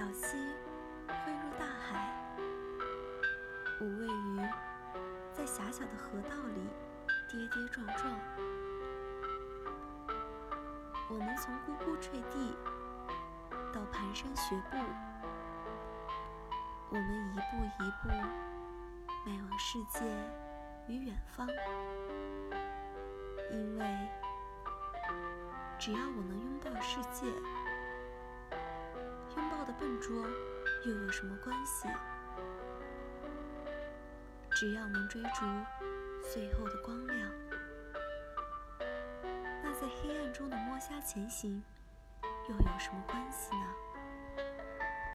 小溪汇入大海，无畏于在狭小的河道里跌跌撞撞。我们从呱呱坠地到蹒跚学步，我们一步一步迈往世界与远方。因为只要我能拥抱世界，笨拙又有什么关系？只要能追逐最后的光亮，那在黑暗中的摸虾前行又有什么关系呢？